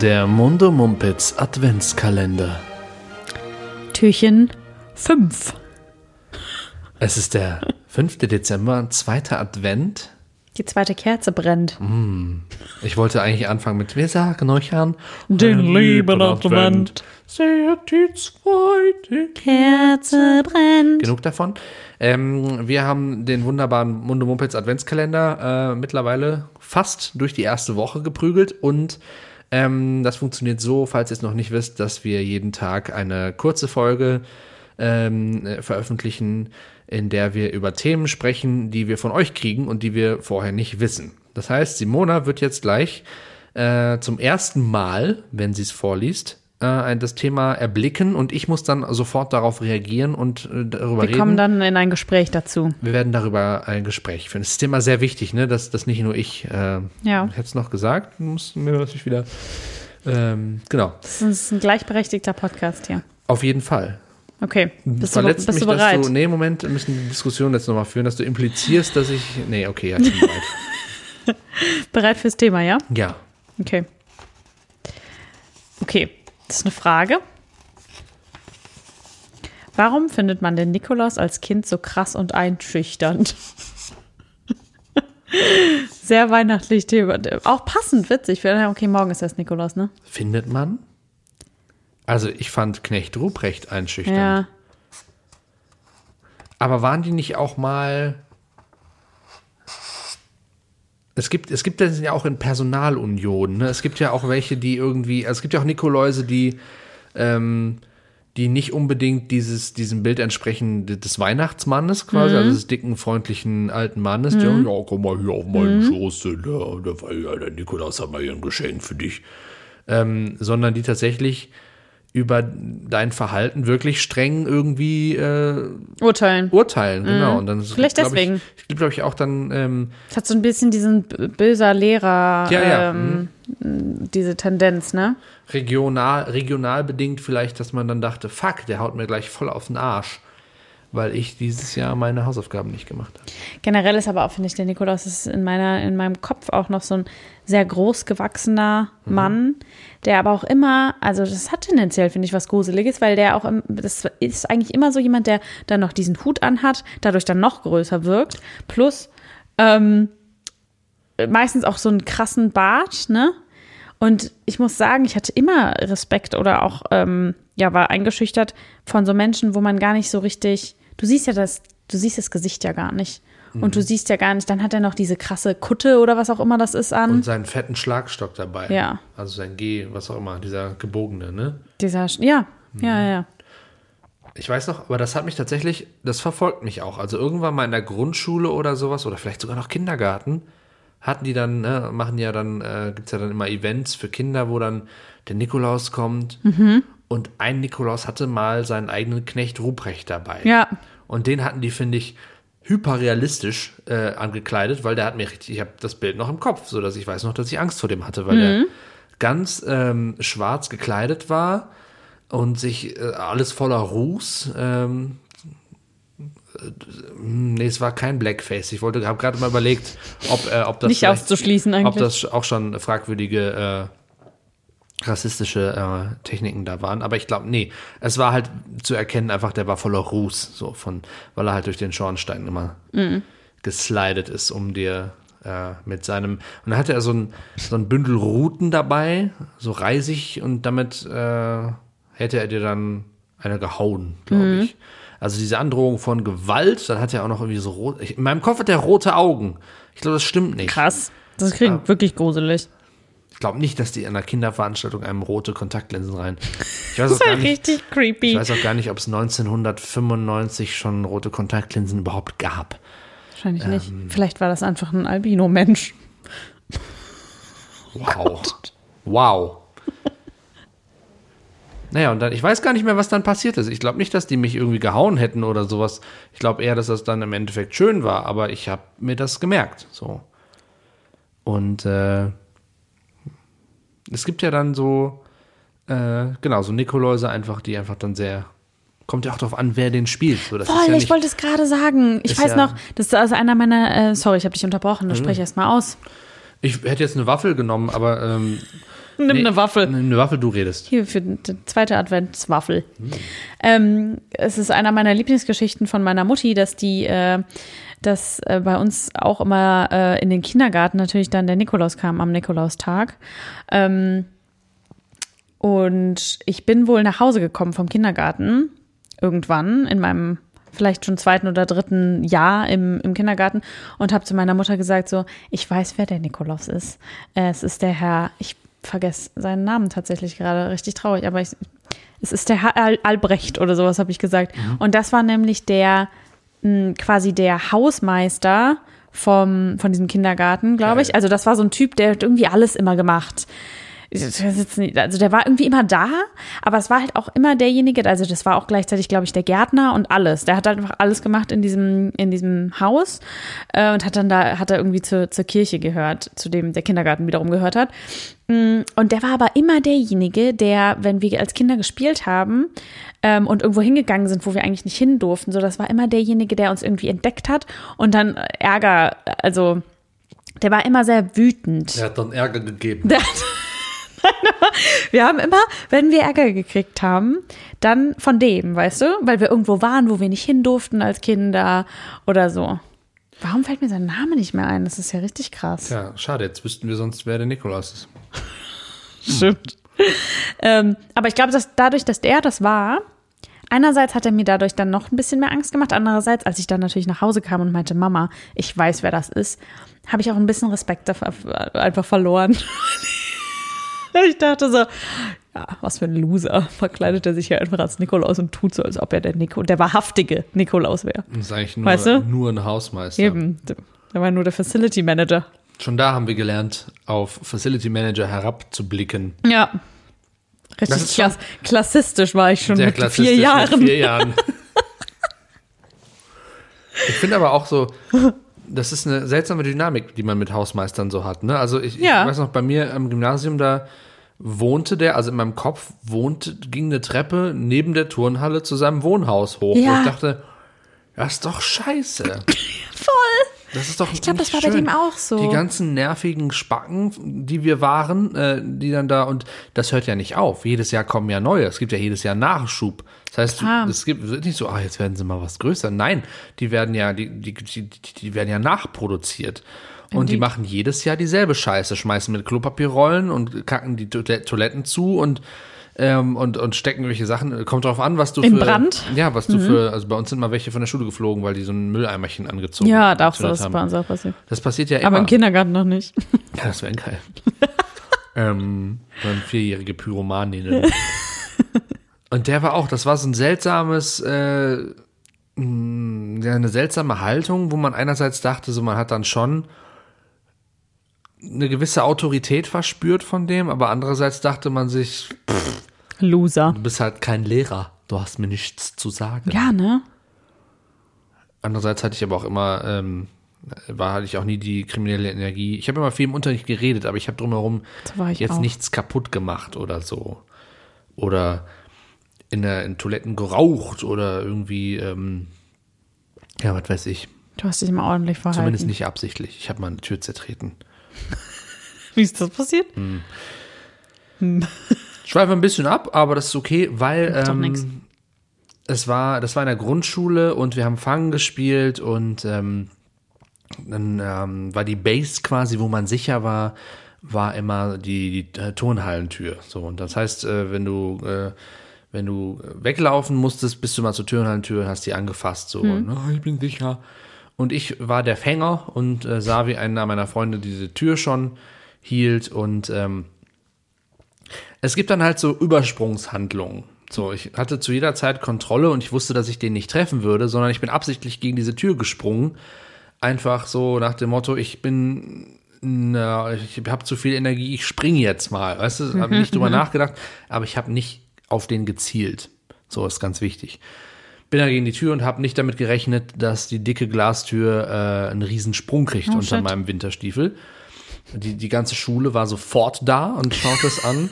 Der Mundo Mumpitz Adventskalender. Türchen 5. Es ist der 5. Dezember, zweiter Advent. Die zweite Kerze brennt. Ich wollte eigentlich anfangen mit Wir sagen euch an Den lieben Advent. Seht die zweite Kerze brennt. Genug davon. Ähm, wir haben den wunderbaren Mundo Mumpitz Adventskalender äh, mittlerweile fast durch die erste Woche geprügelt und ähm, das funktioniert so, falls ihr es noch nicht wisst, dass wir jeden Tag eine kurze Folge ähm, äh, veröffentlichen, in der wir über Themen sprechen, die wir von euch kriegen und die wir vorher nicht wissen. Das heißt, Simona wird jetzt gleich äh, zum ersten Mal, wenn sie es vorliest, äh, das Thema erblicken und ich muss dann sofort darauf reagieren und äh, darüber Wir reden. kommen dann in ein Gespräch dazu. wir werden darüber ein Gespräch führen. Das ist immer sehr wichtig, ne? dass, dass nicht nur ich, äh, Ja. ich hätte es noch gesagt, muss mir natürlich wieder, ähm, genau, Das ist ein gleichberechtigter Podcast hier. auf jeden Fall. Okay, bist du, Verletzt bist mich, du bereit? dass du, nee, Moment, wir müssen die Diskussion jetzt nochmal führen, dass du implizierst, dass ich, nee, okay, ja, ich bin bereit. bereit fürs Thema, ja? Ja, Okay. Okay, das ist eine Frage. Warum findet man den Nikolaus als Kind so krass und einschüchternd? Sehr weihnachtlich Thema. Auch passend witzig. Okay, morgen ist erst Nikolaus, ne? findet man? Also ich fand Knecht Ruprecht einschüchternd. Ja. Aber waren die nicht auch mal. Es gibt, es gibt das ja auch in Personalunionen. Ne? Es gibt ja auch welche, die irgendwie. Also es gibt ja auch Nikoläuse, die, ähm, die nicht unbedingt dieses, diesem Bild entsprechen des Weihnachtsmannes quasi, also des dicken, freundlichen alten Mannes. Der, ja, komm mal hier auf meinen Schoß, der, der, war ja, der Nikolaus hat mal hier ein Geschenk für dich. Ähm, sondern die tatsächlich über dein Verhalten wirklich streng irgendwie äh, Urteilen. urteilen, genau. Und dann Mhm. Vielleicht glaub deswegen. Ich, glaube ich auch dann, ähm, Es hat so ein bisschen diesen böser Lehrer, Ja, ja, ähm, diese Tendenz, ne? regional, regional bedingt vielleicht, dass man dann dachte, fuck, der haut mir gleich voll auf den Arsch, weil ich dieses Jahr meine Hausaufgaben nicht gemacht habe. Generell ist aber auch, finde ich, der Nikolaus ist in, meiner, in meinem Kopf auch noch so ein sehr groß gewachsener Mann, der aber auch immer, also das hat tendenziell, finde ich, was Gruseliges, weil der auch, im, das ist eigentlich immer so jemand, der dann noch diesen Hut anhat, dadurch dann noch größer wirkt, plus ähm, meistens auch so einen krassen Bart, ne? Und ich muss sagen, ich hatte immer Respekt oder auch, ähm, ja, war eingeschüchtert von so Menschen, wo man gar nicht so richtig, du siehst ja das, du siehst das Gesicht ja gar nicht. Und du siehst ja gar nicht, dann hat er noch diese krasse Kutte oder was auch immer das ist an. Und seinen fetten Schlagstock dabei. Ja. Also sein G, was auch immer, dieser gebogene, ne? Dieser, ja, ja, ja. Ich weiß noch, aber das hat mich tatsächlich, das verfolgt mich auch. Also irgendwann mal in der Grundschule oder sowas oder vielleicht sogar noch Kindergarten hatten die dann, ne, machen ja dann, äh, gibt's ja dann immer Events für Kinder, wo dann der Nikolaus kommt. Mhm. Und ein Nikolaus hatte mal seinen eigenen Knecht Ruprecht dabei. Ja. Und den hatten die, finde ich, hyperrealistisch äh, angekleidet, weil der hat mir richtig, ich habe das Bild noch im Kopf, so dass ich weiß noch, dass ich Angst vor dem hatte, weil der ganz ähm, schwarz gekleidet war und sich äh, alles voller Ruß. Ähm, äh, nee, es war kein Blackface. Ich wollte, habe gerade mal überlegt, ob, äh, ob das Nicht auszuschließen eigentlich. ob das auch schon fragwürdige äh, rassistische äh, Techniken da waren. Aber ich glaube, nee, es war halt zu erkennen, einfach der war voller Ruß, so von, weil er halt durch den Schornstein immer geslidet ist, um dir äh, mit seinem. Und dann hatte er so ein, so ein Bündel Ruten dabei, so reisig, und damit äh, hätte er dir dann eine gehauen, glaube ich. Also diese Androhung von Gewalt, dann hat er auch noch irgendwie so rot. Ich, in meinem Kopf hat er rote Augen. Ich glaube, das stimmt nicht. Krass. Das klingt wirklich gruselig. Ich glaube nicht, dass die in einer Kinderveranstaltung einem rote Kontaktlinsen rein. Ich weiß auch Das gar ist nicht, richtig ich creepy. weiß auch gar nicht, ob es 1995 schon rote Kontaktlinsen überhaupt gab. Wahrscheinlich nicht. Ähm. Vielleicht war das einfach ein Albino-Mensch. Wow. wow. Naja, und dann, ich weiß gar nicht mehr, was dann passiert ist. Ich glaube nicht, dass die mich irgendwie gehauen hätten oder sowas. Ich glaube eher, dass das dann im Endeffekt schön war, aber ich habe mir das gemerkt. So. Und äh, es gibt ja dann so, äh, genau, so Nikoläuse einfach, die einfach dann sehr. Kommt ja auch darauf an, wer den spielt. So, Voll, ja ich nicht- wollte es gerade sagen. Ich weiß ja- noch, das ist also einer meiner, äh, sorry, ich habe dich unterbrochen, du sprich erst mal aus. Ich hätte jetzt eine Waffel genommen, aber ähm, Nimm Nee, eine Waffel. Eine Waffel, du redest. Hier für die zweite Adventswaffel. Ähm, es ist einer meiner Lieblingsgeschichten von meiner Mutti, dass die, äh, dass äh, bei uns auch immer äh, in den Kindergarten natürlich dann der Nikolaus kam am Nikolaustag. Ähm, und ich bin wohl nach Hause gekommen vom Kindergarten irgendwann in meinem vielleicht schon zweiten oder dritten Jahr im, im Kindergarten und habe zu meiner Mutter gesagt so, ich weiß, wer der Nikolaus ist. Äh, es ist der Herr, ich vergesse seinen Namen tatsächlich gerade, richtig traurig, aber ich, es ist der Herr Al Albrecht oder sowas habe ich gesagt. Und das war nämlich der mh, quasi der Hausmeister vom, von diesem Kindergarten, glaube ich. Also das war so ein Typ, der hat irgendwie alles immer gemacht. Also der war irgendwie immer da, aber es war halt auch immer derjenige, also das war auch gleichzeitig, glaube ich, der Gärtner und alles. Der hat halt einfach alles gemacht in diesem, in diesem Haus äh, und hat dann da, hat er irgendwie zur, zur Kirche gehört, zu dem der Kindergarten wiederum gehört hat. Mm, Und der war aber immer derjenige, der, wenn wir als Kinder gespielt haben ähm, und irgendwo hingegangen sind, wo wir eigentlich nicht hin durften, so das war immer derjenige, der uns irgendwie entdeckt hat und dann äh, Ärger, also der war immer sehr wütend. Er hat dann Ärger gegeben. Der hat wir haben immer, wenn wir Ärger gekriegt haben, dann von dem, weißt du? Weil wir irgendwo waren, wo wir nicht hin durften als Kinder oder so. Warum fällt mir sein Name nicht mehr ein? Das ist ja richtig krass. Ja, schade, jetzt wüssten wir sonst, wer der Nikolaus ist. Stimmt. ähm, aber ich glaube, dass dadurch, dass der das war, einerseits hat er mir dadurch dann noch ein bisschen mehr Angst gemacht, andererseits, als ich dann natürlich nach Hause kam und meinte, Mama, ich weiß, wer das ist, habe ich auch ein bisschen Respekt einfach verloren. ich dachte so, ja, was für ein Loser. Verkleidet er sich ja einfach als Nikolaus und tut so, als ob er der, Nico, der wahrhaftige Nikolaus wäre. Das ist eigentlich nur, Weißt du? nur ein Hausmeister. Eben. Der war nur der Facility Manager. Schon da haben wir gelernt, auf Facility Manager herabzublicken. Ja. Richtig klass klassistisch war ich schon mit vier Jahren. Mit vier Jahren. ich finde aber auch so, das ist eine seltsame Dynamik, die man mit Hausmeistern so hat. Ne? Also ich, Ja. ich weiß noch, bei mir am Gymnasium, da wohnte der, also in meinem Kopf wohnte, ging eine Treppe neben der Turnhalle zu seinem Wohnhaus hoch. Ja. Und ich dachte, das ist doch scheiße. Voll. Das ist doch Ich glaube, das war bei schön. dem auch so. Die ganzen nervigen Spacken, die wir waren, äh, die dann da, und das hört ja nicht auf. Jedes Jahr kommen ja neue. Es gibt ja jedes Jahr Nachschub. Das heißt, Klar. es gibt es ist nicht so, ah, jetzt werden sie mal was größer. Nein, die werden ja, die, die, die, die werden ja nachproduziert. Und die, die- machen jedes Jahr dieselbe Scheiße, schmeißen mit Klopapierrollen und kacken die Toilette- Toiletten zu und ähm, und, und stecken welche Sachen. Kommt drauf an, was du In für. Brand? Mhm. Ja, was du für. Also bei uns sind mal welche von der Schule geflogen, weil die so ein Mülleimerchen angezogen Ja, da auch so, gezündet das haben. bei uns auch passiert. Das passiert ja immer. Aber im Kindergarten noch nicht. Ja, das wäre geil. ähm, so eine vierjährige Pyromanin. Und der war auch, das war so ein seltsames, äh, ja, eine seltsame Haltung, wo man einerseits dachte, so man hat dann schon eine gewisse Autorität verspürt von dem, aber andererseits dachte man sich, Loser. du bist halt kein Lehrer, du hast mir nichts zu sagen. Ja, ne? Andererseits hatte ich aber auch immer, ähm, war hatte ich auch nie die kriminelle Energie. Ich habe immer viel im Unterricht geredet, aber ich habe drumherum So ich jetzt auch. nichts kaputt gemacht oder so. Oder in, der, in Toiletten geraucht oder irgendwie, ähm, ja, was weiß ich. Du hast dich immer ordentlich verhalten. Zumindest nicht absichtlich. Ich habe mal eine Tür zertreten. Wie ist das passiert? Schweife ein bisschen ab, aber das ist okay, weil ähm, es war, das war in der Grundschule und wir haben Fangen gespielt und ähm, dann ähm, war die Base quasi, wo man sicher war, war immer die, die äh, Turnhallentür. So und das heißt, äh, wenn du äh, wenn du weglaufen musstest, bist du mal zur Turnhallentür und hast die angefasst so. Und, "Ah, ich bin sicher. Und ich war der Fänger und äh, sah, wie einer meiner Freunde diese Tür schon hielt und ähm, es gibt dann halt so Übersprungshandlungen. So, ich hatte zu jeder Zeit Kontrolle und ich wusste, dass ich den nicht treffen würde, sondern ich bin absichtlich gegen diese Tür gesprungen. Einfach so nach dem Motto, ich bin, na, ich habe zu viel Energie, ich springe jetzt mal. Weißt du, habe nicht drüber nachgedacht, aber ich habe nicht auf den gezielt. So ist ganz wichtig. Bin da gegen die Tür und habe nicht damit gerechnet, dass die dicke Glastür äh, einen riesen Sprung kriegt unter shit. meinem Winterstiefel. Die, die ganze Schule war sofort da und schaut es an.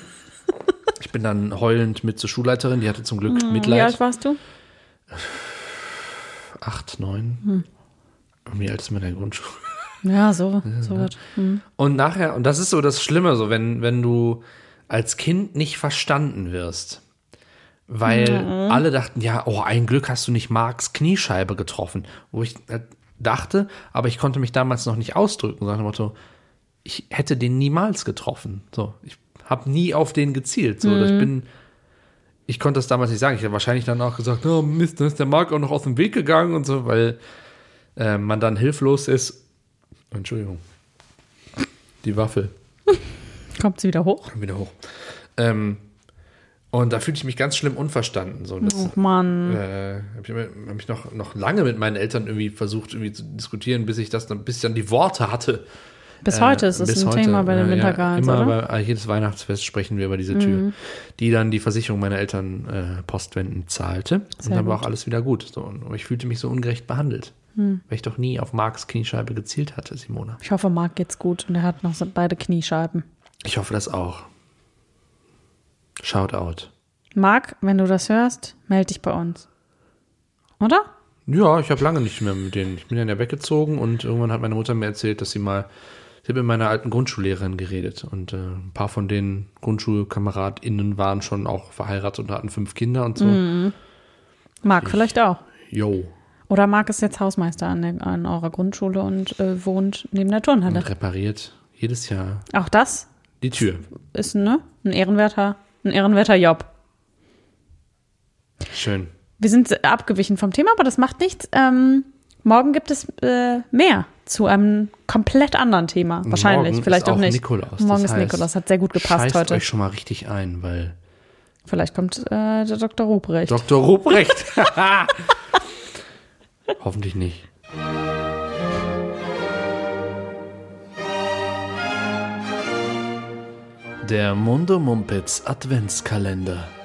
Ich bin dann heulend mit zur Schulleiterin, die hatte zum Glück Wie alt Mitleid. warst du? Acht, neun. Wie alt ist man in der Grundschule? Ja, so. so wird. Hm. Und nachher, und das ist so das Schlimme, so wenn, wenn du als Kind nicht verstanden wirst. Weil alle dachten, ja, oh, ein Glück hast du nicht Marks Kniescheibe getroffen. Wo ich äh, dachte, aber ich konnte mich damals noch nicht ausdrücken, so nach dem Motto, ich hätte den niemals getroffen. So, ich habe nie auf den gezielt. So, ich bin, ich konnte das damals nicht sagen. Ich habe wahrscheinlich dann auch gesagt, oh Mist, dann ist der Mark auch noch aus dem Weg gegangen und so, weil äh, man dann hilflos ist. Entschuldigung. Die Waffel. Kommt sie wieder hoch? Wieder hoch. Ähm, und da fühlte ich mich ganz schlimm unverstanden. So, das, Oh Mann. äh, habe ich, hab ich noch, noch lange mit meinen Eltern irgendwie versucht, irgendwie zu diskutieren, bis ich das dann, bis ich dann die Worte hatte. Bis heute ist es ein heute, Thema bei den äh, Wintergans, ja, immer? Mhm. bei äh, jedes Weihnachtsfest sprechen wir über diese Tür, die dann die Versicherung meiner Eltern äh, postwendend zahlte. Sehr und dann war gut. auch alles wieder gut. So, und, aber ich fühlte mich so ungerecht behandelt, Hm. weil ich doch nie auf Marks Kniescheibe gezielt hatte, Simona. Ich hoffe, Marc geht's gut und er hat noch beide Kniescheiben. Ich hoffe das auch. Shout out. Marc, wenn du das hörst, melde dich bei uns. Oder? Ja, ich habe lange nicht mehr mit denen. Ich bin dann ja weggezogen und irgendwann hat meine Mutter mir erzählt, dass sie mal, sie hat mit meiner alten Grundschullehrerin geredet und äh, ein paar von den GrundschulkameradInnen waren schon auch verheiratet und hatten fünf Kinder und so. Mhm. Marc vielleicht auch. Yo. Oder Marc ist jetzt Hausmeister an, der, an eurer Grundschule und äh, wohnt neben der Turnhalle. Und repariert jedes Jahr Auch das die Tür. ist ne, ein ehrenwerter, ein ehrenwerter Job. Schön. Wir sind abgewichen vom Thema, aber das macht nichts. Ähm, morgen gibt es äh, mehr zu einem komplett anderen Thema. Wahrscheinlich, Morgen vielleicht ist auch nicht. Nikolaus. Morgen Das ist heißt, Nikolaus, hat sehr gut gepasst Scheißt heute. euch schon mal richtig ein, weil Vielleicht kommt äh, der Dr. Ruprecht. Dr. Ruprecht. Hoffentlich nicht. Der Mundo Mumpitz Adventskalender.